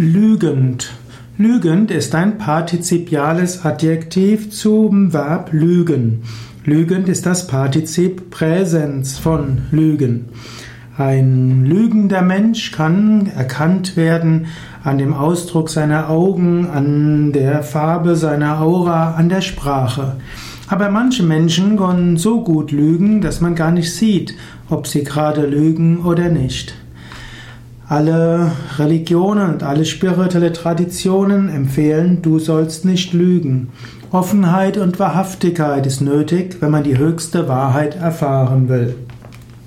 Lügend. Lügend ist ein partizipiales Adjektiv zum Verb lügen. Lügend ist das Partizip Präsens von lügen. Ein lügender Mensch kann erkannt werden an dem Ausdruck seiner Augen, an der Farbe seiner Aura, an der Sprache. Aber manche Menschen können so gut lügen, dass man gar nicht sieht, ob sie gerade lügen oder nicht. Alle Religionen und alle spirituelle Traditionen empfehlen, du sollst nicht lügen. Offenheit und Wahrhaftigkeit ist nötig, wenn man die höchste Wahrheit erfahren will.